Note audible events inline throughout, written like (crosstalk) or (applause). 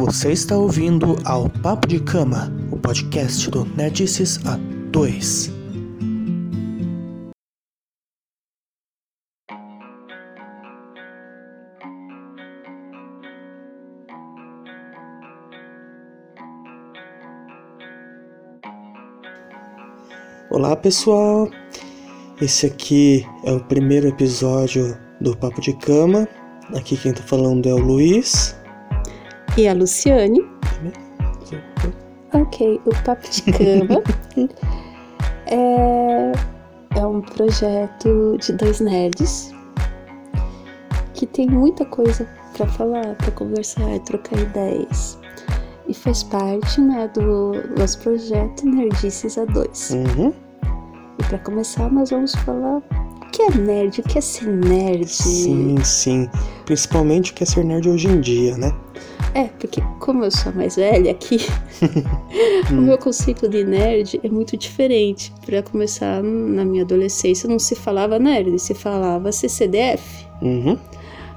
Você está ouvindo ao Papo de Cama, o podcast do Nerdices A2. Olá pessoal, esse aqui é o primeiro episódio do Papo de Cama. Aqui quem tá falando é o Luiz. E a Luciane. Ok, o Papo de Cama (laughs) é, é um projeto de dois nerds que tem muita coisa para falar, para conversar, trocar ideias. E faz parte né, do nosso projeto Nerdices A2. Uhum. E para começar, nós vamos falar o que é nerd, o que é ser nerd. Sim, sim. Principalmente o que é ser nerd hoje em dia, né? É, porque como eu sou a mais velha aqui, (laughs) o meu conceito de nerd é muito diferente. Para começar, na minha adolescência não se falava nerd, se falava CCDF. Uhum.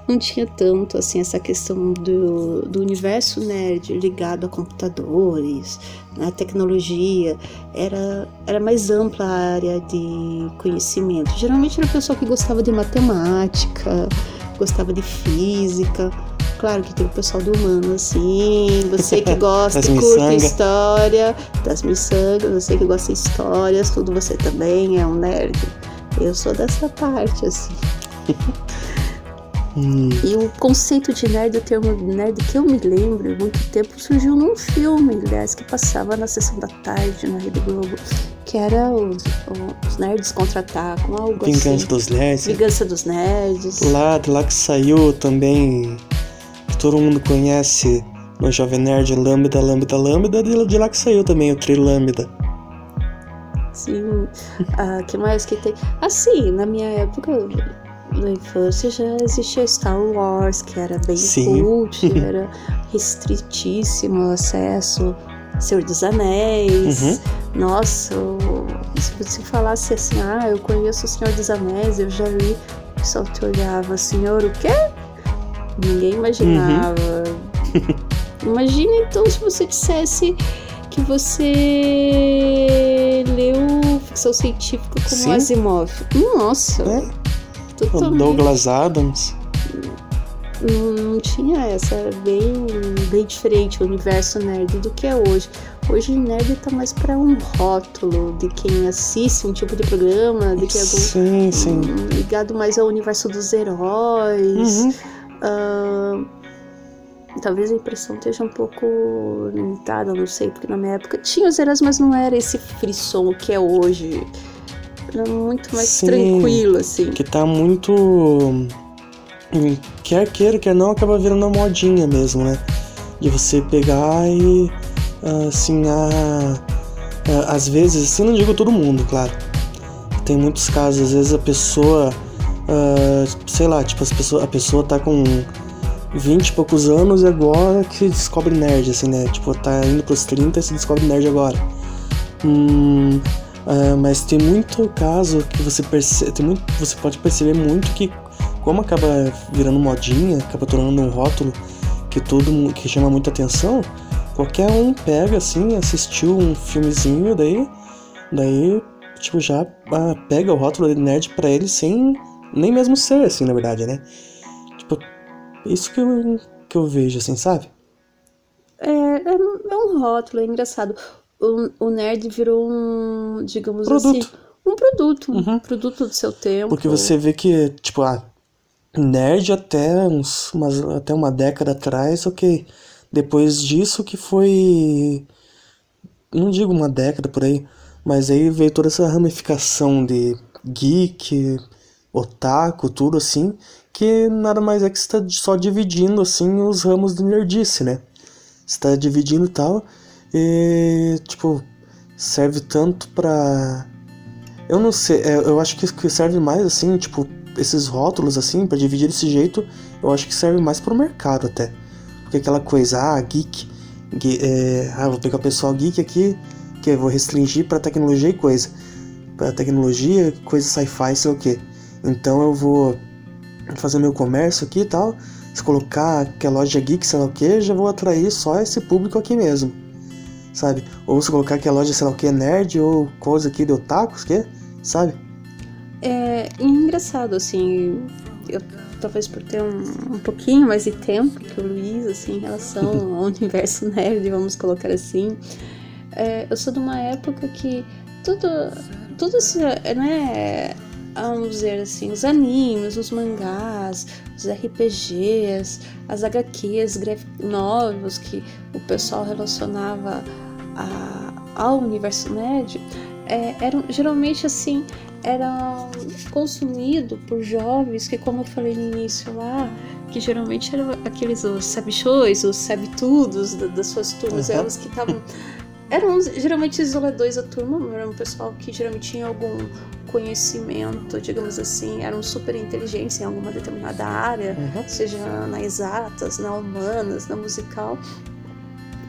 Não tinha tanto assim essa questão do, do universo nerd ligado a computadores, a tecnologia. Era, era mais ampla a área de conhecimento. Geralmente era o pessoal que gostava de matemática, gostava de física. Claro que tem o pessoal do humano, assim. Você que (laughs) gosta, miçanga. história, das miçangas, você que gosta de histórias, tudo você também é um nerd. Eu sou dessa parte, assim. (laughs) Hum, E o conceito de nerd, o termo nerd que eu me lembro há muito tempo, surgiu num filme, aliás, que passava na sessão da tarde na Rede Globo, que era os, os nerds contra-atacam, algo Vingança assim. dos Nerds. Vingança dos nerds. Lá, de lá que saiu também, todo mundo conhece no Jovem Nerd, Lambda, Lambda, Lambda, de de lá que saiu também o Trilambda. Sim. Ah, que mais que tem? Assim, na minha época, na infância, já existia Star Wars, que era bem Sim. cult, era (laughs) restritíssimo o acesso. Senhor dos Anéis. Uhum. Nossa, se você falasse assim, ah, eu conheço o Senhor dos Anéis, eu já li, o pessoal te olhava, senhor, o quê? Ninguém imaginava. Imagina então se você dissesse que você leu ficção científica como Sim. Asimov. Nossa, É, totalmente. Douglas Adams. Não, não tinha essa, era bem, bem diferente o universo nerd do que é hoje. Hoje nerd tá mais pra um rótulo de quem assiste um tipo de programa, de que é algum Sim, sim. ligado mais ao universo dos heróis. Uhum. Talvez a impressão esteja um pouco limitada, não sei, porque na minha época tinha os heróis, mas não era esse frisson que é hoje. Era muito mais Sim. tranquilo, assim. Que tá muito. hum, Quer queira, quer não, acaba virando uma modinha mesmo, né? De você pegar e. Assim, a- Às vezes, assim, não digo todo mundo, claro. Tem muitos casos, às vezes a pessoa. Ah, sei lá, tipo, as pessoa, a pessoa tá com 20 e poucos anos e agora que descobre nerd, assim, né? Tipo, tá indo pros 30 e se descobre nerd agora. Hum, ah, mas tem muito caso que você percebe, tem muito, você pode perceber muito que como acaba virando modinha, acaba tornando um rótulo que todo que chama muita atenção, qualquer um pega assim, assistiu um filmezinho daí, daí tipo já ah, pega o rótulo de nerd pra ele sem nem mesmo ser assim, na verdade, né? Tipo, isso que eu, que eu vejo assim, sabe? É, é, é um rótulo, é engraçado. O, o nerd virou um, digamos Produto. assim, um produto, um Uhum. produto do seu tempo. Porque você vê que, tipo, ah, nerd até, uns, umas, até uma década atrás, ok. Depois disso que foi. Não digo uma década por aí, mas aí veio toda essa ramificação de geek, otaku, tudo assim, que nada mais é que você tá só dividindo assim os ramos do nerdice, né? Você tá dividindo tal, e tipo, serve tanto pra. Eu não sei, é, eu acho que serve mais assim, tipo, esses rótulos assim, pra dividir desse jeito, eu acho que serve mais pro mercado até. Porque aquela coisa, ah, geek, ge- é, ah, vou pegar o pessoal geek aqui, que eu vou restringir pra tecnologia e coisa. Pra tecnologia, coisa sci-fi, sei o que. Então eu vou fazer meu comércio aqui e tal, se colocar que a loja geek, sei lá o que, já vou atrair só esse público aqui mesmo. Sabe? Ou se colocar que a loja, sei lá o que, nerd ou coisa aqui de otakus, que? Sabe? É engraçado, assim, eu, talvez por ter um, um pouquinho mais de tempo que o Luiz, assim, em relação (laughs) ao universo nerd, vamos colocar assim, é, eu sou de uma época que tudo, tudo isso, né, vamos dizer assim, os animes, os mangás, os RPGs, as HQs, novels que o pessoal relacionava a, ao universo nerd, é, eram geralmente assim eram consumidos por jovens que, como eu falei no início lá, que geralmente eram aqueles os sabichões, os sabe-tudos das suas turmas, uhum. eram os que estavam (laughs) eram geralmente isoladores da turma, era um pessoal que geralmente tinha algum conhecimento, digamos assim, eram super inteligentes em alguma determinada área, uhum. seja na exatas, na humanas, na musical.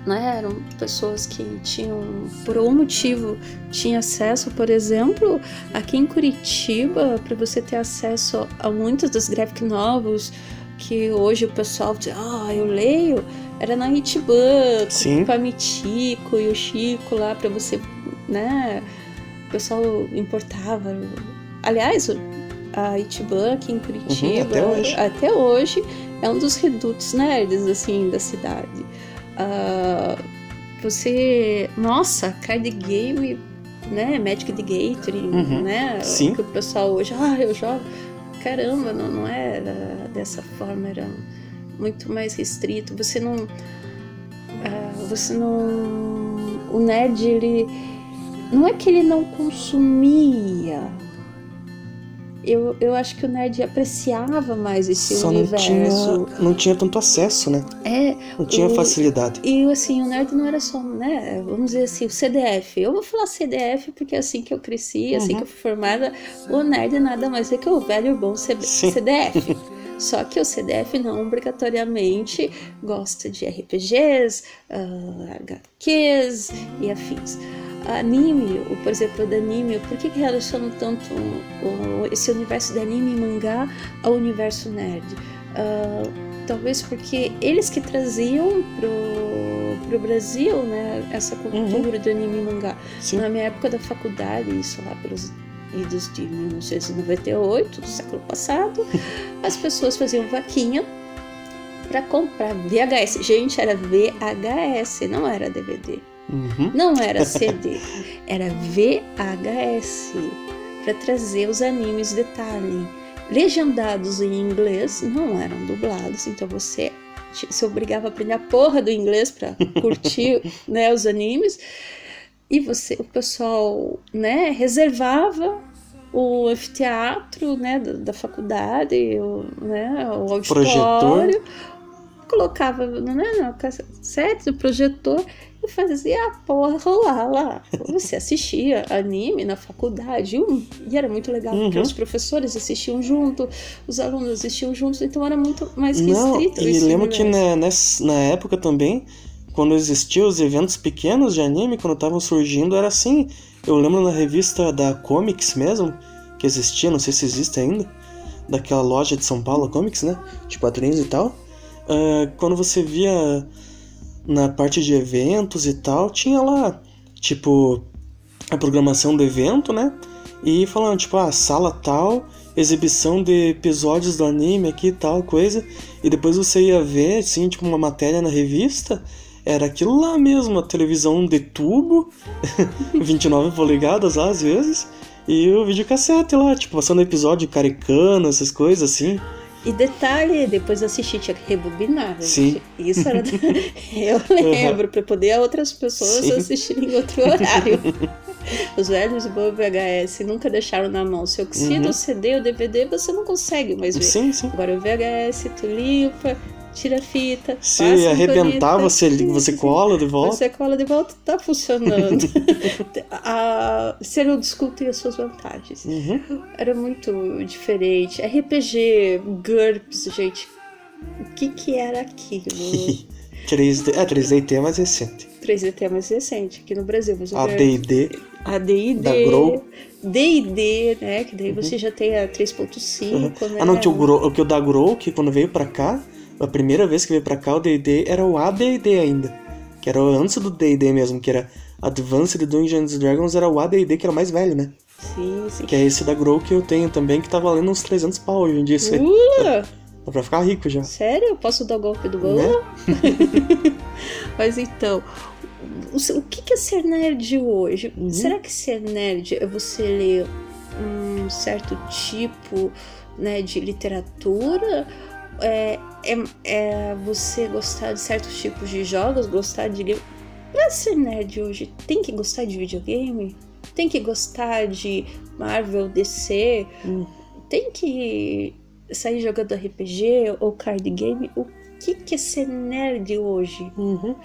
Né? Eram pessoas que tinham, por algum motivo, tinham acesso, por exemplo, aqui em Curitiba, para você ter acesso a muitos dos graphic novels que hoje o pessoal diz, ah, eu leio, era na Itiban, com o Pamitico e o Chico lá, para você, né? pessoal importava. Aliás, a Itiban aqui em Curitiba, uhum, até, hoje. até, hoje. é um dos redutos nerds assim da cidade. Uh, você, nossa, card game, né, Magic the Gathering, uhum, né, sim. que o pessoal hoje, (laughs) ah, eu jogo, caramba, não, não era dessa forma, era muito mais restrito. Você não, uh, você não, o nerd ele não é que ele não consumia. Eu, eu acho que o nerd apreciava mais esse Só universo. Não tinha, não tinha tanto acesso, né? É. Não tinha o, facilidade. E assim, o nerd não era só, né? Vamos dizer assim, o CDF. Eu vou falar CDF porque é assim que eu cresci, uhum. assim que eu fui formada. O nerd nada mais é que o velho bom CDF. (laughs) Só que o CDF não obrigatoriamente gosta de RPGs, uh, ah, HQs e afins anime, por exemplo, do anime, por que, que relacionam tanto o, esse universo de anime e mangá ao universo nerd? Uh, talvez porque eles que traziam pro, pro Brasil né, essa cultura uhum. do anime e mangá. Sim. Na minha época da faculdade, isso lá pelos idos de 1998, do século passado, (laughs) as pessoas faziam vaquinha para comprar VHS. Gente, era VHS, não era DVD. Uhum. Não era (laughs) CD, era VHS para trazer os animes detalhe. Legendados em inglês, não eram dublados, então você se obrigava a aprender a porra do inglês para curtir (laughs) né, os animes. E você, o pessoal né, reservava o anfiteatro né, da, da faculdade, o, né, o auditório, projetor. colocava né, na cassete do projetor e fazia a porra rolar lá. Você assistia anime na faculdade e era muito legal, uhum. porque os professores assistiam junto, os alunos assistiam juntos, então era muito mais restrito. Não, e lembro que na, na época também, quando existiam os eventos pequenos de anime, quando estavam surgindo, era assim. Eu lembro na revista da Comics mesmo, que existia, não sei se existe ainda, daquela loja de São Paulo, Comics, né? De quadrinhos e tal. Uh, quando você via na parte de eventos e tal, tinha lá, tipo, a programação do evento, né? E falando, tipo, a ah, sala tal, exibição de episódios do anime aqui tal coisa. E depois você ia ver, assim, tipo, uma matéria na revista. Era aquilo lá mesmo, a televisão de tubo, (laughs) 29 polegadas lá às vezes. E o videocassete lá, tipo, passando episódio caricano, essas coisas assim. E detalhe, depois eu assisti, tinha que rebobinar. Sim. Isso era. (laughs) (laughs) eu lembro, uhum. para poder outras pessoas Sim. assistirem em outro horário. Os velhos bom VHS nunca deixaram na mão. Se oxida uhum. o CD ou DVD, você não consegue mais ver. Sim, sim. Agora o VHS, tu limpa, tira a fita. Se arrebentar, você, você cola de volta. Você cola de volta, tá funcionando. (laughs) (laughs) a, você não discute as suas vantagens. Uhum. Era muito diferente. RPG, GURPS, gente. O que que era aquilo? (laughs) 3D, é, 3D é mais recente. 3D é mais recente aqui no Brasil. Mas AD&D. AD&D. Da Grow. D&D, né? Que daí uhum. você já tem a 3.5, uhum. né? Ah, não, o, Grow, o que o da Grow, que quando veio pra cá, a primeira vez que veio pra cá o D&D era o AD&D ainda. Que era antes do D&D mesmo, que era Advanced Dungeons Dragons, era o AD&D que era o mais velho, né? Sim, sim. Que é esse da Grow que eu tenho também, que tá valendo uns 300 pau hoje em dia. Isso. Uh, Dá pra ficar rico já. sério? Eu posso dar o golpe do gol? Né? (laughs) Mas então, o, que é ser nerd hoje? Uhum. Será que ser nerd é você ler um certo tipo né, de literatura? É, é, é você gostar de certos tipos de jogos, gostar de? Pra ser nerd hoje, tem que gostar de videogame? Tem que gostar de Marvel, DC? Hum. Tem que sair jogando RPG ou card game? O que que é ser nerd hoje? Uhum.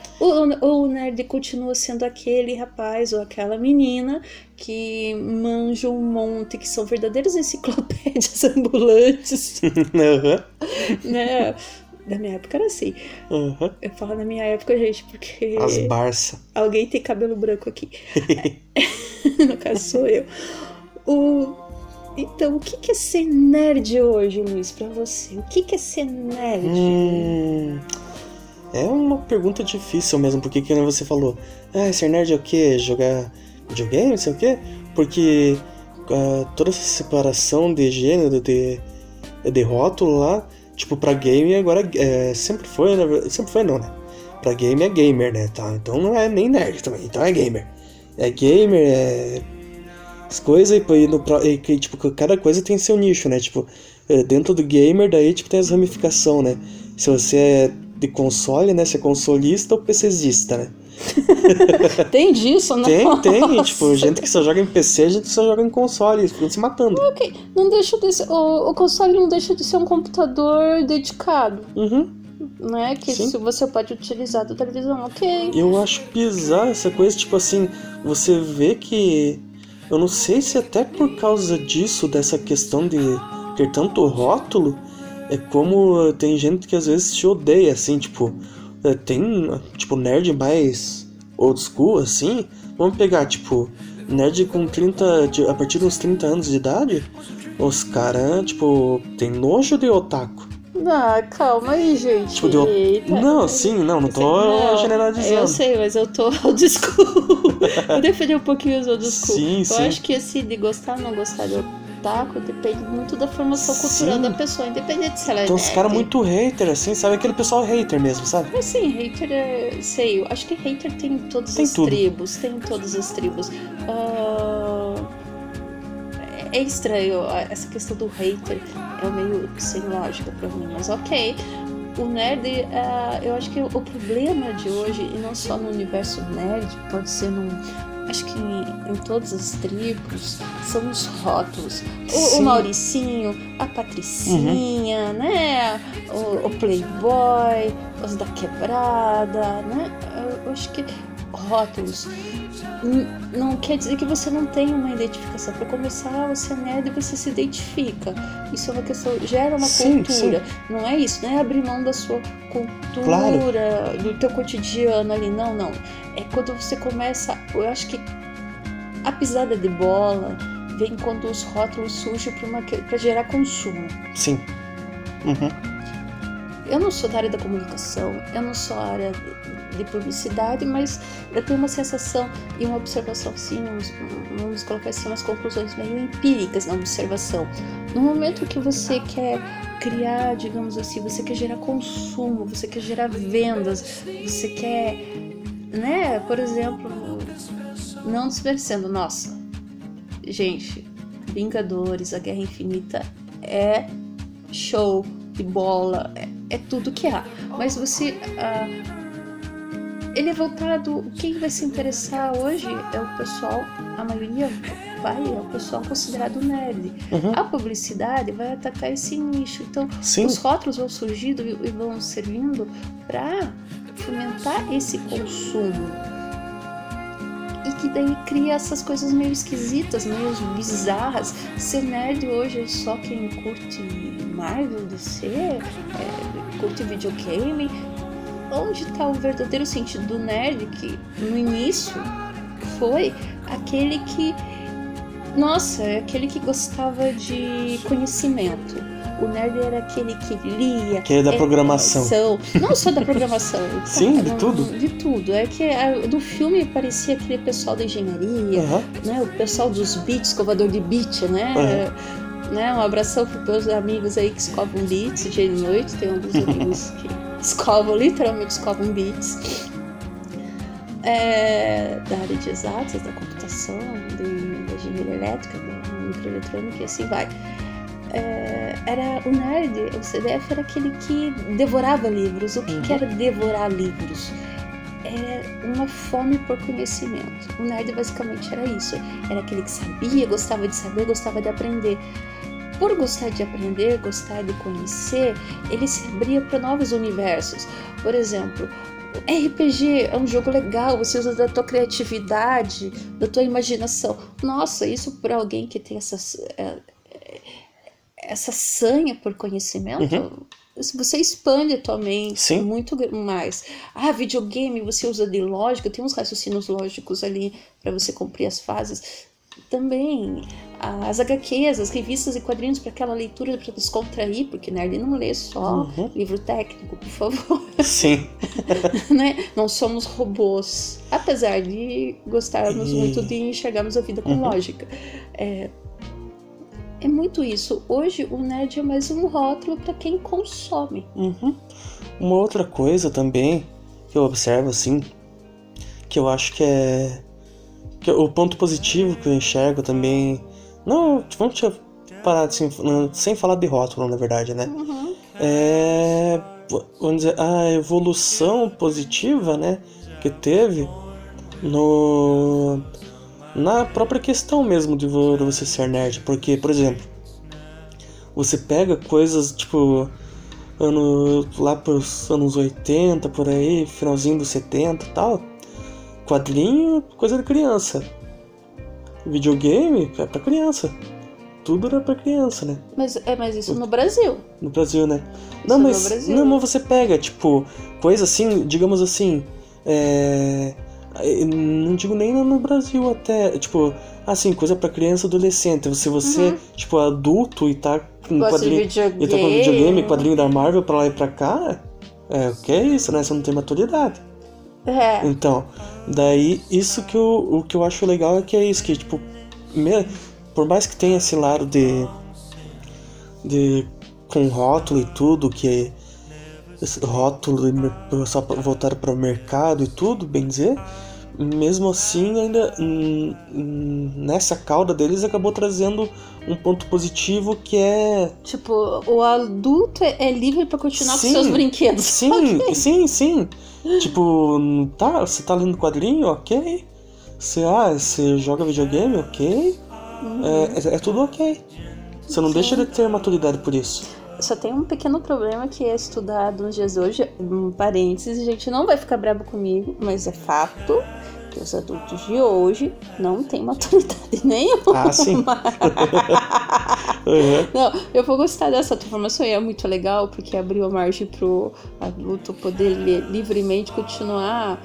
Ou, o nerd continua sendo aquele rapaz ou aquela menina que manja um monte, que são verdadeiras enciclopédias (laughs) ambulantes, (laughs) Aham. né? Na minha época era assim. Aham. Eu falo na minha época, gente, porque As Barça. alguém tem cabelo branco aqui. (laughs) no caso sou eu. O... Então, o que é ser nerd hoje, Luiz, pra você? O que é ser nerd? Hum, é uma pergunta difícil mesmo, porque que você falou, ah, ser nerd é o quê? Jogar videogame, sei o quê? Porque ah, toda essa separação de gênero, de, de rótulo lá, tipo, pra game agora é, sempre foi, ver- sempre foi não, né? Pra game é gamer, né? Tá? Então não é nem nerd também, então é gamer. É gamer, é as coisas e, no, e que, tipo, cada coisa tem seu nicho, né? Tipo, é, dentro do gamer, daí tipo, tem as ramificações, né? Se você é de console, né? Você é consolista ou PCzista, né? (laughs) Tem disso, né? Tem, tem, tipo, gente que só joga em PC, gente que só joga em console, eles ficam se matando. Ok, não deixa de ser, o, o console não deixa de ser um computador dedicado, Uhum. né? Que Sim. se você pode utilizar da televisão, ok. Eu acho bizarro essa coisa, tipo assim, você vê que. Eu não sei se até por causa disso, dessa questão de ter tanto rótulo, é como tem gente que às vezes te odeia, assim, tipo, é, tem, tipo, nerd mais old school, assim. Vamos pegar, tipo, nerd com 30, de- a partir dos 30 anos de idade, os caras, tipo, tem nojo de otaku. Ah, calma aí, gente. Tipo, de o- Eita. Não, sim, não, não tô Não, generalizando. Eu sei, mas eu tô (laughs) old school. Vou defender um pouquinho os old school. Sim, eu sim. acho que esse de gostar ou não gostar de otaku depende muito da formação cultural Sim. da pessoa, independente se ela é Então os caras muito hater, assim, sabe? Aquele pessoal hater mesmo, sabe? Mas sim, hater é. Sei, eu acho que hater tem em todas Tem as tudo. tribos. Tem em todas as tribos. Ah, É estranho essa questão do hater. É meio sem lógica pra mim, mas ok. O nerd, ah, eu acho que o problema de hoje, e não só no universo nerd, pode ser num. Acho que em, em todas as tribos são os rótulos. O, o. Mauricinho, a Patricinha, né? O, o Playboy, os da quebrada, né? Eu, eu acho que rótulos não quer dizer que você não tem uma identificação. Para começar, você é nerd e você se identifica. Isso é uma questão, gera uma Sim, cultura. Não é isso, não é abrir mão da sua cultura, Claro. do teu cotidiano ali. Não, não. É quando você começa. Eu acho que a pisada de bola vem quando os rótulos surgem para gerar consumo. Sim. Uhum. Eu não sou da área da comunicação, eu não sou da área de- de publicidade, mas eu tenho uma sensação e uma observação, sim, vamos, vamos colocar assim, umas conclusões meio empíricas na observação. No momento que você quer criar, digamos assim, você quer gerar consumo, você quer gerar vendas, você quer, né, por exemplo, não desmerecendo, nossa, gente, Vingadores, a Guerra Infinita é show de bola, é, é tudo que há. Mas você. ah, ele é voltado. Quem vai se interessar hoje é o pessoal, a maioria vai, é o pessoal considerado nerd. Uhum. A publicidade vai atacar esse nicho. Então, Sim. os rótulos vão surgindo e vão servindo para fomentar esse consumo. E que daí cria essas coisas meio esquisitas, meio bizarras. Ser nerd hoje é só quem curte Marvel, DC, é, curte videogame. Onde está o verdadeiro sentido do nerd que no início foi aquele que nossa, é aquele que gostava de conhecimento. O nerd era aquele que lia. Que é da programação. (laughs) Não só da programação. Sim, de tudo. De tudo. É que a, no filme parecia aquele pessoal da engenharia, Aham. né? O pessoal dos beats, escovador de beat, né? Aham. né? Um abração para meus amigos aí que escovam beats dia e noite. Tem alguns amigos que escovam, literalmente escovam beats. É, da área de exatas, da computação, de- da engenharia elétrica, da microeletrônica e assim vai. É, era o nerd, o CDF era aquele que devorava livros. O que, Uhum. que era devorar livros? É uma fome por conhecimento. O nerd basicamente era isso. Era aquele que sabia, gostava de saber, gostava de aprender. Por gostar de aprender, gostar de conhecer, ele se abria para novos universos. Por exemplo, RPG é um jogo legal, você usa da tua criatividade, da tua imaginação. Nossa, isso para alguém que tem essas, é, essa sanha por conhecimento, você expande a tua mente Sim. muito mais. Ah, videogame, você usa de lógica, tem uns raciocínios lógicos ali para você cumprir as fases. Também as HQs, as revistas e quadrinhos para aquela leitura para descontrair, porque nerd não lê só Uhum. livro técnico, por favor (laughs) Sim. (laughs) né? Não somos robôs. Apesar de gostarmos E- muito de enxergarmos a vida com Uhum. lógica. É, é muito isso. Hoje o nerd é mais um rótulo para quem consome. Uhum. Uma outra coisa também que eu observo assim, que eu acho que é que é o ponto positivo que eu enxergo também. Não, vamos parar assim, não- sem falar de rótulo, na verdade, né? Uhum. É, vamos dizer, a evolução positiva, né, que teve no na própria questão mesmo de de você ser nerd, porque, por exemplo, você pega coisas tipo ano lá pros anos 80 por aí, finalzinho dos 70 e tal, quadrinho, coisa de criança. Videogame é pra criança. Tudo era pra criança, né? Mas é mais isso no Brasil. No Brasil, né? Isso Não, mas, não, mas você pega, tipo, coisa assim, digamos assim, é, não digo nem no Brasil até, tipo, assim, coisa pra criança e adolescente. Se você, Uhum. tipo, adulto e tá com quadrinho, videogame. e tá com videogame, quadrinho da Marvel pra lá e pra cá, é, o que é isso, né? Você não tem maturidade. É. Então, daí, isso que eu, o que eu acho legal é que é isso, que, tipo, me- por mais que tenha esse lado de. de. com rótulo e tudo, que esse rótulo e só voltado para o mercado e tudo, bem dizer, mesmo assim, ainda hum, hum, nessa cauda deles acabou trazendo um ponto positivo que é. Tipo, o adulto é é livre para continuar Sim. com seus brinquedos. Sim, (laughs) sim, sim. Tipo, tá, você tá lendo quadrinho, ok. Você, ah, você joga videogame, ok. Uhum. É, é, é tudo ok. Você não deixa de ter maturidade por isso. Só tem um pequeno problema que é estudado nos dias hoje. Um parênteses, a gente não vai ficar bravo comigo, mas é fato que os adultos de hoje não têm maturidade (laughs) nenhuma. Ah, sim. (laughs) Uhum. Não, eu vou gostar dessa transformação e é muito legal porque abriu a margem pro adulto poder ler livremente, continuar,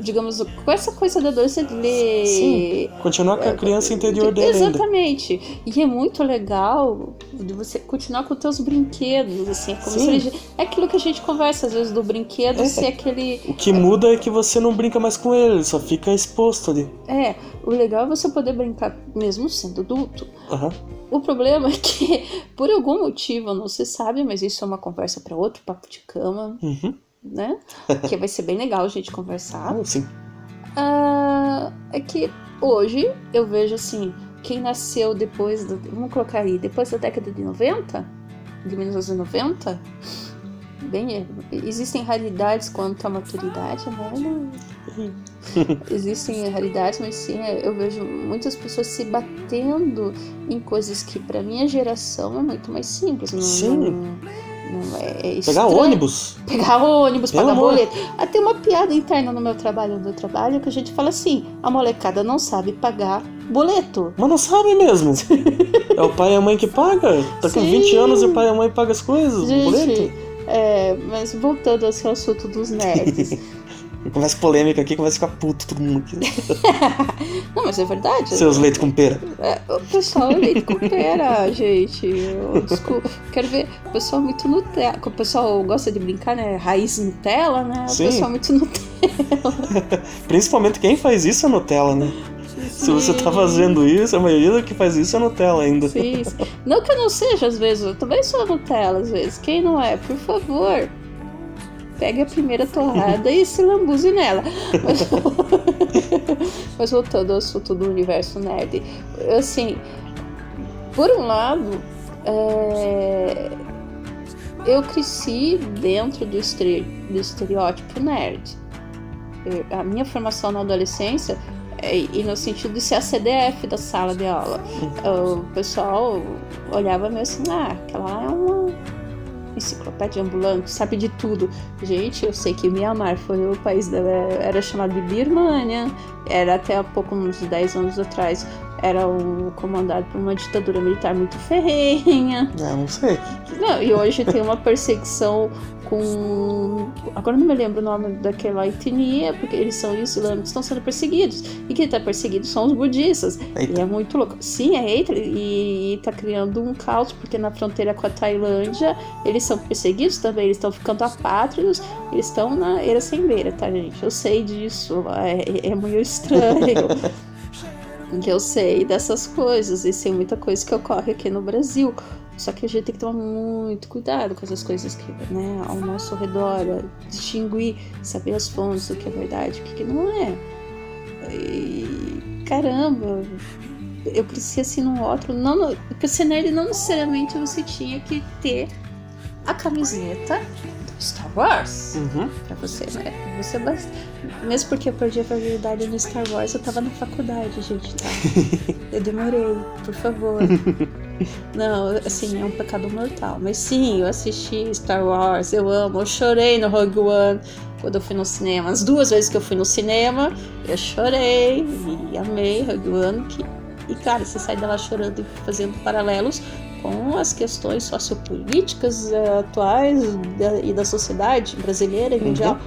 digamos, com essa coisa da adolescência de ler. Sim. Continuar com a criança interior ainda. Exatamente. E é muito legal de você continuar com os teus brinquedos, assim, é como Sim. se é aquilo que a gente conversa às vezes do brinquedo É. ser aquele, O que muda é que você não brinca mais com ele, só fica exposto ali. é, o legal é você poder brincar mesmo sendo adulto. Aham. O problema é que, (laughs) por algum motivo, não se sabe, mas isso é uma conversa para outro papo de cama, Uhum. Né? que vai ser bem legal a gente conversar. Ah, sim. Ah, é que hoje eu vejo assim, quem nasceu depois, do, vamos colocar aí, depois da década de 90, de 1990, bem, é, existem raridades quanto à maturidade, né? (laughs) Existem raridades, mas sim, é, eu vejo muitas pessoas se batendo em coisas que pra minha geração é muito mais simples. Não, Sim. não é, é Pegar ônibus. Pegar ônibus, Pelo pagar amor. boleto. Até uma piada interna no meu trabalho, no meu trabalho, que a gente fala assim: a molecada não sabe pagar boleto. Mas não sabe mesmo. é o pai e a mãe que paga. Tá com Sim. 20 anos e o pai e a mãe pagam as coisas, o boleto. Gente, é, mas voltando assim ao assunto dos nerds. (laughs) Começa polêmica aqui, começa a ficar puto todo mundo aqui. (laughs) Não, mas é verdade. Seus leite com pera. É, o pessoal é leite com pera, gente. Eu, desculpa. Quero ver o pessoal muito Nutella. O pessoal gosta de brincar, né? Raiz Nutella, né? O Sim. pessoal muito Nutella. (laughs) Principalmente quem faz isso é Nutella, né? Se você tá fazendo isso, a maioria do que faz isso é Nutella ainda. Sim, sim. Não que eu não seja, às vezes, eu também sou Nutella, às vezes. Quem não é, por favor, pegue a primeira torrada e se lambuze nela. Mas, (laughs) mas voltando ao assunto do universo nerd, assim, por um lado, é, eu cresci dentro do, estere- do estereótipo nerd. A minha formação na adolescência é, e no sentido de ser a CDF da sala de aula. O pessoal olhava meio assim, ah, aquela é uma enciclopédia ambulante, sabe de tudo. Gente, eu sei que Mianmar foi o país da, era chamado de Birmania, era até há pouco, uns 10 anos atrás, era um, comandado por uma ditadura militar muito ferrenha. Ah, não sei. Não, e hoje tem uma perseguição com. Agora não me lembro o nome daquela etnia, porque eles são islâmicos, estão sendo perseguidos. E quem está perseguido são os budistas. Eita. E é muito louco. Sim, é eita, e, está criando um caos, porque na fronteira com a Tailândia eles são perseguidos também, eles estão ficando apátridos, eles estão na era sem beira, tá, gente? Eu sei disso, é, é meio estranho. que (laughs) eu sei dessas coisas e sei muita coisa que ocorre aqui no Brasil. Só que a gente tem que tomar muito cuidado com essas coisas que, né, ao nosso redor, é, distinguir, saber as fontes do que é verdade, o que, que não é. E, caramba, eu cresci assim num outro. Não, no- porque ser nerd não necessariamente você tinha que ter a camiseta do Star Wars Uhum. pra você, né? Você bast... Mesmo porque eu perdi a virgindade no Star Wars, eu tava na faculdade, gente, tá? (laughs) Eu demorei, por favor. (laughs) Não, assim, é um pecado mortal. Mas sim, eu assisti Star Wars, eu amo. Eu chorei no Rogue One quando eu fui no cinema. As duas vezes que eu fui no cinema, eu chorei e amei Rogue One. Que... E, cara, você sai dela chorando e fazendo paralelos com as questões sociopolíticas eh, atuais da- e da sociedade brasileira e mundial.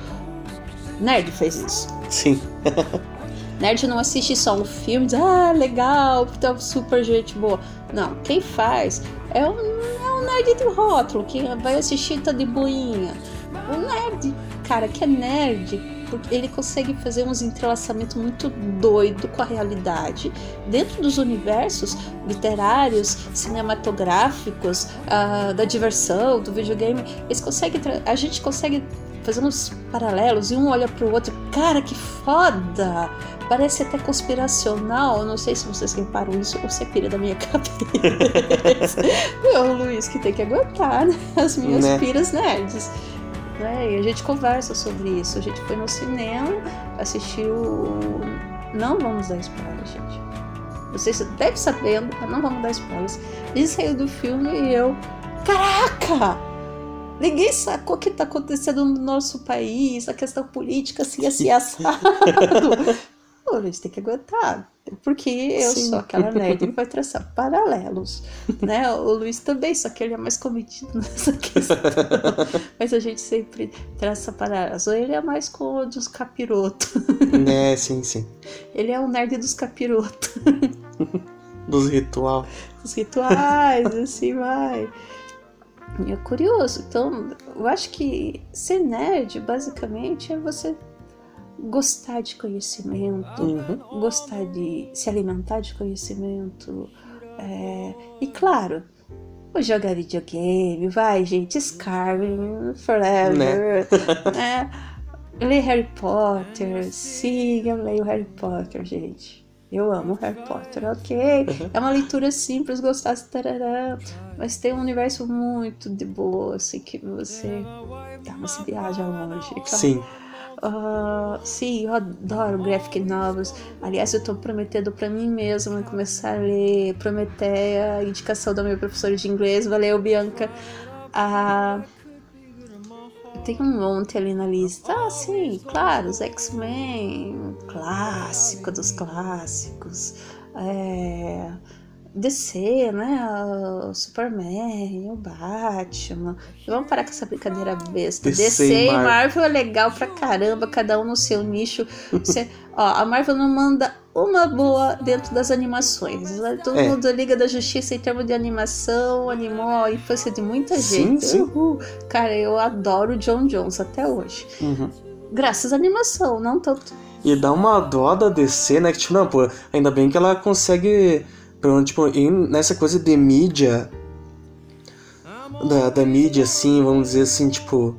Nerd fez isso. Sim. Nerd não assiste só um filme e diz, ah, legal, tá super gente boa. Não, quem faz é um, é um nerd de rótulo, que vai assistir tá de boinha. O nerd, cara, que é nerd, porque ele consegue fazer uns entrelaçamentos muito doido com a realidade. Dentro dos universos literários, cinematográficos, ah, da diversão, do videogame, eles conseguem a gente consegue fazer uns paralelos e um olha pro outro. Cara, que foda! Parece até conspiracional. Não sei se vocês reparam isso ou se é pira da minha (laughs) cabeça. Não, Luiz, que tem que aguentar né? as minhas Né? piras nerds. Né? E a gente conversa sobre isso. A gente foi no cinema, assistiu. Não vamos dar spoiler, gente. Vocês devem sabendo, mas não vamos dar spoilers. Ele saiu do filme e eu. Caraca! Ninguém sacou o que está acontecendo no nosso país, a questão política, assim, assim, assado. (laughs) Pô, Luiz, tem que aguentar. Porque eu Sim. sou aquela nerd que vai traçar paralelos. (laughs) Né? O Luiz também, só que ele é mais cometido (laughs) nessa questão. Mas a gente sempre traça paralelos. Ou ele é mais com o dos capirotos. É, sim, sim. Ele é o nerd dos capirotos. Dos ritual. Os rituais, assim vai. E é curioso. Então, eu acho que ser nerd, basicamente, é você gostar de conhecimento, Uhum. gostar de se alimentar de conhecimento. é, E claro, vou jogar videogame, vai, gente, Skyrim, Forever, né? (laughs) Ler Harry Potter, sim, eu leio Harry Potter, gente. Eu amo Harry Potter, ok? É uma leitura simples, gostosa, tarará, mas tem um universo muito de boa, assim, que você. Tá, você viaja longe. calma. Sim. Ah, sim, eu adoro graphic novels. Aliás, eu tô prometendo pra mim mesma começar a ler Prometeia, indicação da minha professora de inglês. Valeu, Bianca. Ah, tem um monte ali na lista. Ah, sim, claro, os X-Men, clássico dos clássicos. É, DC, né? O Superman, o Batman. Vamos parar com essa brincadeira besta. DC, DC e Marvel. Marvel é legal pra caramba, cada um no seu nicho. Você, ó, a Marvel não manda uma boa dentro das animações. Todo é. mundo Liga da Justiça em termos de animação, animou a infância de muita gente. Sim. Uhul. Cara, eu adoro John Jones até hoje. Uhum. Graças à animação, não tanto. E dá uma dó da DC, né? Que, tipo, não, pô, ainda bem que ela consegue, tipo, nessa coisa de mídia. Da, da mídia, assim, vamos dizer assim, tipo,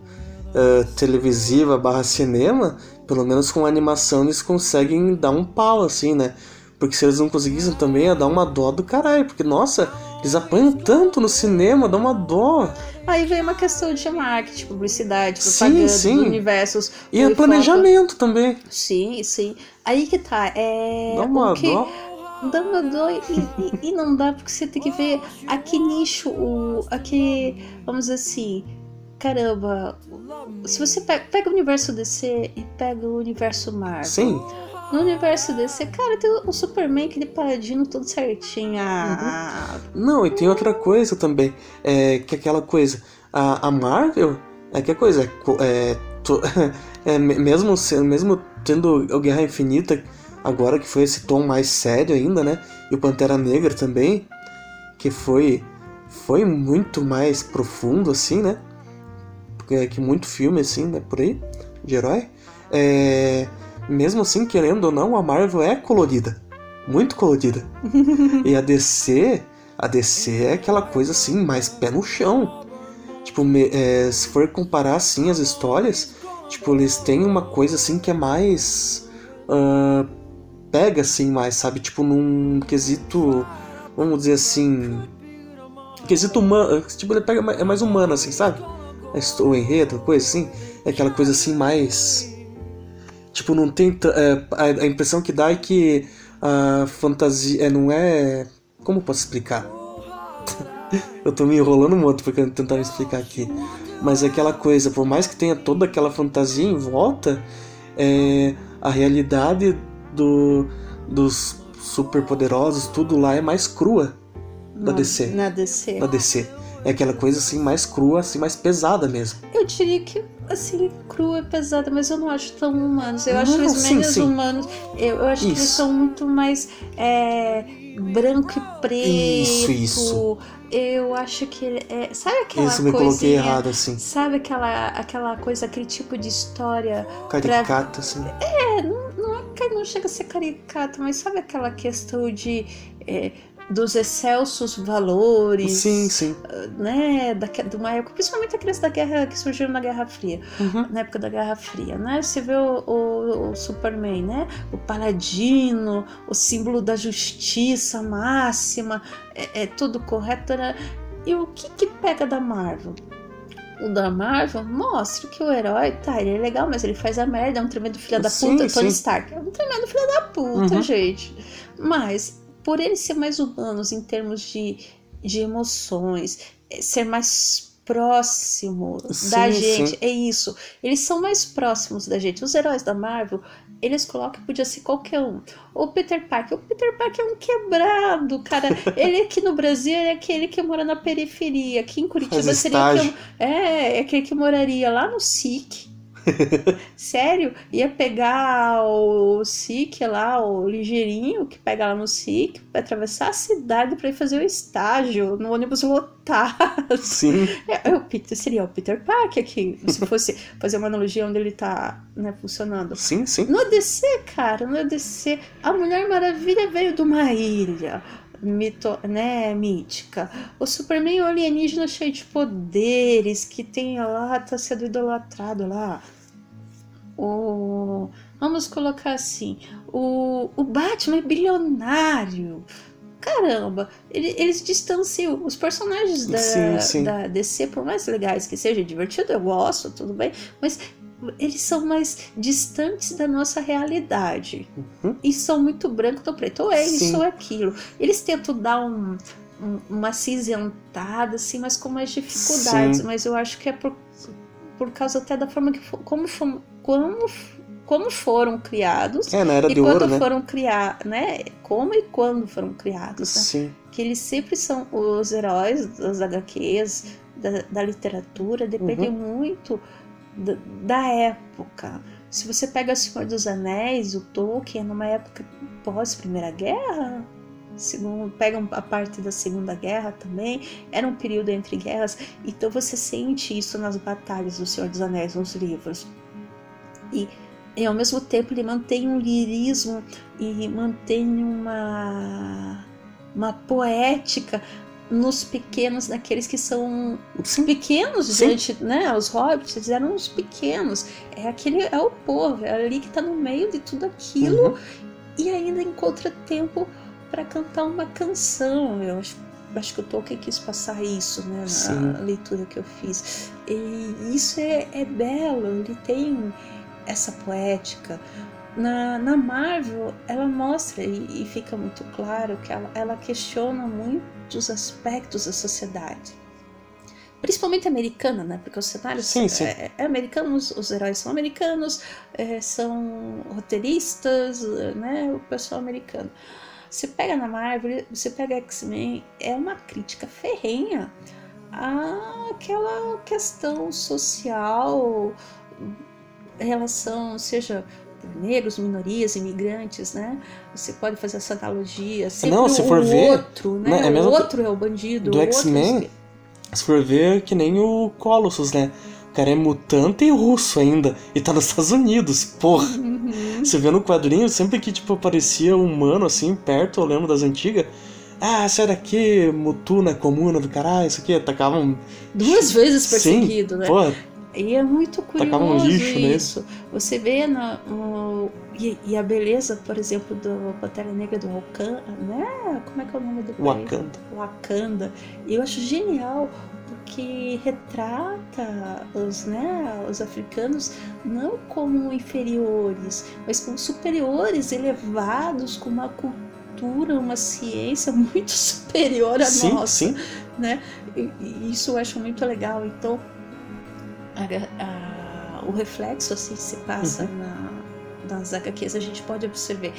uh, televisiva barra cinema pelo menos com a animação eles conseguem dar um pau, assim, né? Porque se eles não conseguissem também, ia dar uma dó do caralho. Porque, nossa, eles apanham tanto no cinema, dá uma dó. Aí vem uma questão de marketing, publicidade, propaganda, sim, sim. universos. E o planejamento também. Sim, sim. Aí que tá. É... Dá uma que... dó dá uma dó e, e, e, não dá porque você tem que ver a que nicho, o, a que, vamos dizer assim, caramba, se você pega, pega, o universo DC e pega o universo Marvel. Sim. No universo DC, cara, tem o Superman, aquele paradinho tudo certinho. Ah. Uhum. Não, e tem outra coisa também. É que aquela coisa. A, a Marvel, é que coisa. É, to, (laughs) é, mesmo, mesmo tendo o Guerra Infinita, agora que foi esse tom mais sério ainda, né? E o Pantera Negra também, que foi, foi muito mais profundo, assim, né? É, que muito filme assim, né, por aí, de herói, é, mesmo assim, querendo ou não, a Marvel é colorida, muito colorida. (laughs) e a DC, a DC é aquela coisa assim, mais pé no chão. Tipo, me, é, se for comparar assim as histórias, tipo, eles têm uma coisa assim que é mais uh, pega assim mais, sabe? Tipo, num quesito, vamos dizer assim, quesito humano, tipo, ele pega é mais humano assim, sabe? O enredo, coisa assim, é aquela coisa assim mais. Tipo, não tem. É, a, impressão que dá é que a fantasia é, não é. Como posso explicar? (laughs) eu tô me enrolando muito porque eu tentar me explicar aqui. Mas é aquela coisa, por mais que tenha toda aquela fantasia em volta, é, a realidade do, dos superpoderosos, tudo lá é mais crua da DC. Na DC. Na DC é aquela coisa assim mais crua, assim mais pesada mesmo. Eu diria que assim crua e pesada, mas eu não acho tão humanos. Eu não, acho eles sim, menos sim. humanos. Eu, eu acho isso. que eles são muito mais é, branco e preto. Isso, isso. Eu acho que é, sabe aquela Isso me coloquei errado assim. Sabe aquela aquela coisa, aquele tipo de história caricata pra... assim. É, não, não, é, não chega a ser caricata, mas sabe aquela questão de é, dos excelsos valores. Sim, sim. Né, da, de uma época, principalmente aqueles da guerra que surgiram na Guerra Fria, uhum. na época da Guerra Fria, né? Você vê o, o, o, Superman, né? O paladino, o símbolo da justiça máxima, é, é tudo correto, né? E o que que pega da Marvel? o da Marvel mostra que o herói, tá, ele é legal, mas ele faz a merda, é um tremendo filho da puta, sim, Tony Stark. É um tremendo filho da puta, uhum. gente. Mas por eles ser mais humanos em termos de, de emoções, é, ser mais próximo sim, da gente, sim. é isso. Eles são mais próximos da gente. Os heróis da Marvel, eles colocam que podia ser qualquer um. O Peter Parker, o Peter Parker é um quebrado, cara. (laughs) ele aqui no Brasil é aquele que mora na periferia. Aqui em Curitiba seria que, é, é aquele que moraria lá no SIC (laughs) Sério? Ia pegar o SIC lá, o ligeirinho que pega lá no SIC, pra atravessar a cidade para ir fazer o estágio no ônibus lotado. Sim. É, é, o Peter, seria o Peter Parker aqui, se fosse fazer uma analogia onde ele tá né, funcionando. Sim, sim. No ADC, cara, no ADC, a Mulher Maravilha veio de uma ilha mito, né, mítica. O Superman é um alienígena cheio de poderes, que tem lá, tá sendo idolatrado lá. O, vamos colocar assim, o, o Batman é bilionário. Caramba, ele, eles distanciam os personagens da, sim, sim. da DC, por mais legais que seja divertido, eu gosto, tudo bem, mas eles são mais distantes da nossa realidade. Uhum. E são muito branco no preto. Ou é Sim. isso ou é aquilo. Eles tentam dar um, um, uma cinzentada, assim, mas com mais dificuldades. Sim. Mas eu acho que é por, por causa até da forma que. Como, como, como foram criados É, e de quando ouro, né? foram criados, né? Como e quando foram criados, né? Sim. Que eles sempre são os heróis das HQs, da, da literatura, depende Uhum. muito da, época. Se você pega O Senhor dos Anéis, o Tolkien, numa época pós Primeira Guerra, segundo, pega a parte da Segunda Guerra também, era um período entre guerras, então você sente isso nas batalhas do Senhor dos Anéis, nos livros. E, e ao mesmo tempo ele mantém um lirismo e mantém uma, uma poética nos pequenos, naqueles que são Sim. pequenos Sim. diante, né? Os hobbits eles eram os pequenos. É aquele é o povo, é ali que tá no meio de tudo aquilo Uhum. e ainda encontra tempo para cantar uma canção. Eu acho, acho que o Tolkien quis passar isso, né, na Sim. leitura que eu fiz. E isso é, é belo, ele tem essa poética. Na, na Marvel, ela mostra e, e fica muito claro que ela, ela questiona muitos aspectos da sociedade. Principalmente americana, né? Porque os cenários Sim, sim. É, é americano, os, heróis são americanos, é, são roteiristas, né? O pessoal americano. Você pega na Marvel, você pega X-Men, é uma crítica ferrenha àquela questão social, relação, seja negros, minorias, imigrantes, né? Você pode fazer essa analogia. Sempre Não, se o for ver, outro, né? né, é o mesmo outro é o bandido. do o X-Men, Se for ver, que nem o Colossus, né? O cara é mutante e russo ainda. E tá nos Estados Unidos, porra. Uhum. Você vê no quadrinho, sempre que, tipo, aparecia um humano, assim, perto, eu lembro das antigas. Ah, sai daqui, Mutuna, comuna do caralho, isso aqui, atacavam... Duas vezes Sim, perseguido, né? Pô, E é muito curioso lixo isso. Você vê na, no- e, e a beleza, por exemplo, do Pantera Negra do Wakanda, né? Como é que é o nome do país? Wakanda. Wakanda. E eu acho genial porque retrata os, né, os africanos não como inferiores, mas como superiores, elevados, com uma cultura, uma ciência muito (laughs) superior à sim, nossa sim. né? E, e isso eu acho muito legal. Então, a- a- o reflexo assim se passa Uhum. na, nas HQs, a gente pode observar.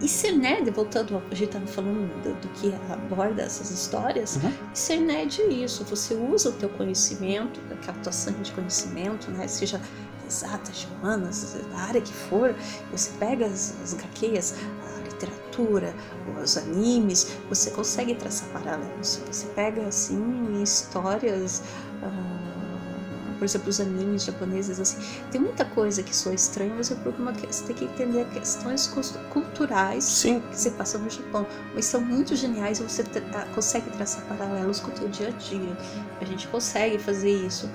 E ser nerd, voltando a gente estava falando do, do que aborda essas histórias, Uhum. ser nerd é isso. Você usa o teu conhecimento, aquela tua sangue de conhecimento, né? Seja exatas, humanas, da área que for, você pega as, as HQs, a literatura, os animes, você consegue traçar paralelos. Você pega assim histórias, ah, por exemplo, os animes japoneses, assim, tem muita coisa que soa estranha, mas é porque uma, que- você tem que entender questões culturais Sim, que se passam no Japão, mas são muito geniais e você tra- ah, consegue traçar paralelos com o teu dia a dia. A gente consegue fazer isso.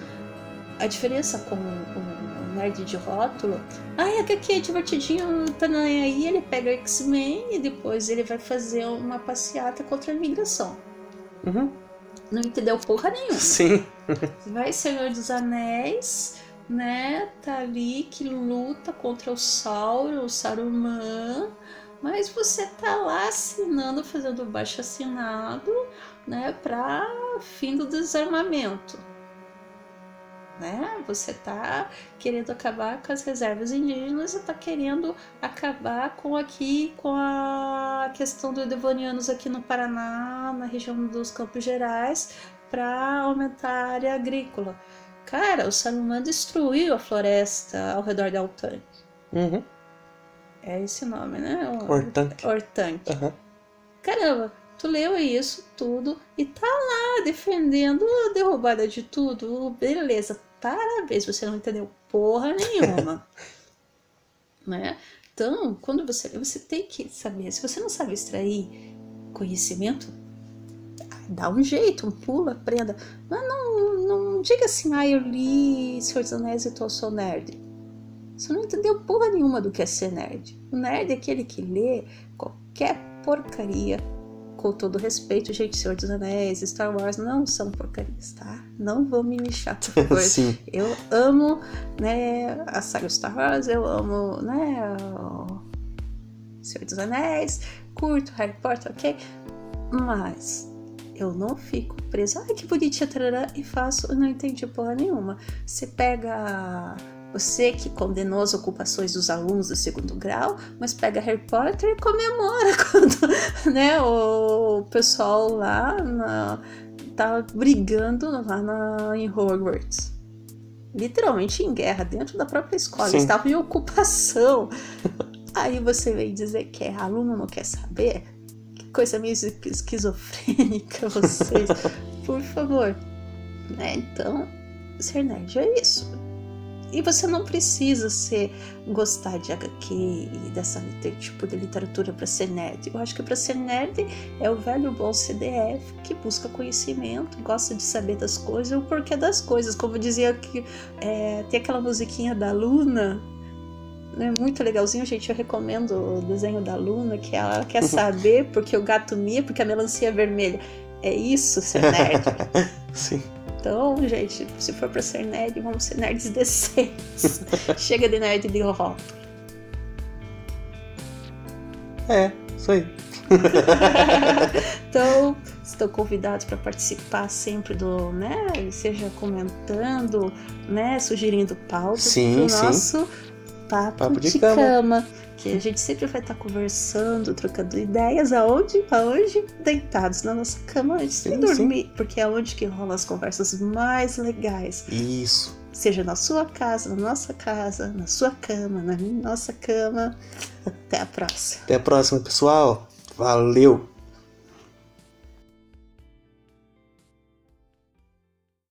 A diferença com o nerd de rótulo, ai, aqui é divertidinho, tá aí, ele pega X-Men e depois ele vai fazer uma passeata contra a imigração. Uhum. Não entendeu porra nenhuma. Sim. Vai Senhor dos Anéis, né? Tá ali que luta contra o Sauron, o Saruman, mas você tá lá assinando, fazendo baixo assinado, né? Pra fim do desarmamento. Né? Você tá querendo acabar com as reservas indígenas e tá querendo acabar com aqui com a questão dos devonianos aqui no Paraná, na região dos Campos Gerais, para aumentar a área agrícola. Cara, o Saruman destruiu a floresta ao redor da Altan. Uhum. É esse o nome, né? Ortanque. Aham. Caramba, tu leu isso tudo e tá lá defendendo a derrubada de tudo. Beleza, parabéns, você não entendeu porra nenhuma. (laughs) né? Então, quando você lê, você tem que saber. Se você não sabe extrair conhecimento, dá um jeito, um pula, aprenda. Mas não, não diga assim, ah, eu li Senhor dos Anéis e eu sou nerd. Você não entendeu porra nenhuma do que é ser nerd. O nerd é aquele que lê qualquer porcaria. Com todo respeito, gente, Senhor dos Anéis, Star Wars não são porcarias, tá? Não vou me lixar (laughs) por favor. Sim. Eu amo, né, a saga Star Wars, eu amo, né, o Senhor dos Anéis, curto Harry Potter, ok? Mas eu não fico presa, ai que bonitinha, tarará, e faço, não entendi porra nenhuma. Você pega Você que condenou as ocupações dos alunos do segundo grau, mas pega Harry Potter e comemora (laughs) quando né, o pessoal lá na, tá brigando lá na, em Hogwarts. Literalmente em guerra, dentro da própria escola. Sim. Estavam em ocupação. (laughs) Aí você vem dizer que é aluno não quer saber? Que coisa meio esquizofrênica (laughs) vocês. Por favor. Né? Então, ser nerd é isso. E você não precisa ser gostar de HQ e dessa tipo de literatura para ser nerd. Eu acho que para ser nerd é o velho bom CDF que busca conhecimento, gosta de saber das coisas, o porquê das coisas. Como dizia que é, tem aquela musiquinha da Luna, é muito legalzinho, gente. Eu recomendo o desenho da Luna, que ela quer (laughs) saber porque o gato mia, porque a melancia é vermelha. É isso, ser nerd. (laughs) Sim. Então, gente, se for pra ser nerd, vamos ser nerds decentes. (laughs) Chega de nerd de horror. É, isso aí. (laughs) então, estão convidados para participar sempre do, né? Seja comentando, né? Sugerindo pautas sim, pro nosso papo, papo de, de cama. cama que a gente sempre vai estar conversando, trocando ideias, aonde? Aonde? Deitados na nossa cama antes sim, de dormir, sim. porque é onde que rolam as conversas mais legais. Isso. Seja na sua casa, na nossa casa, na sua cama, na nossa cama. Até a próxima. Até a próxima, pessoal. Valeu!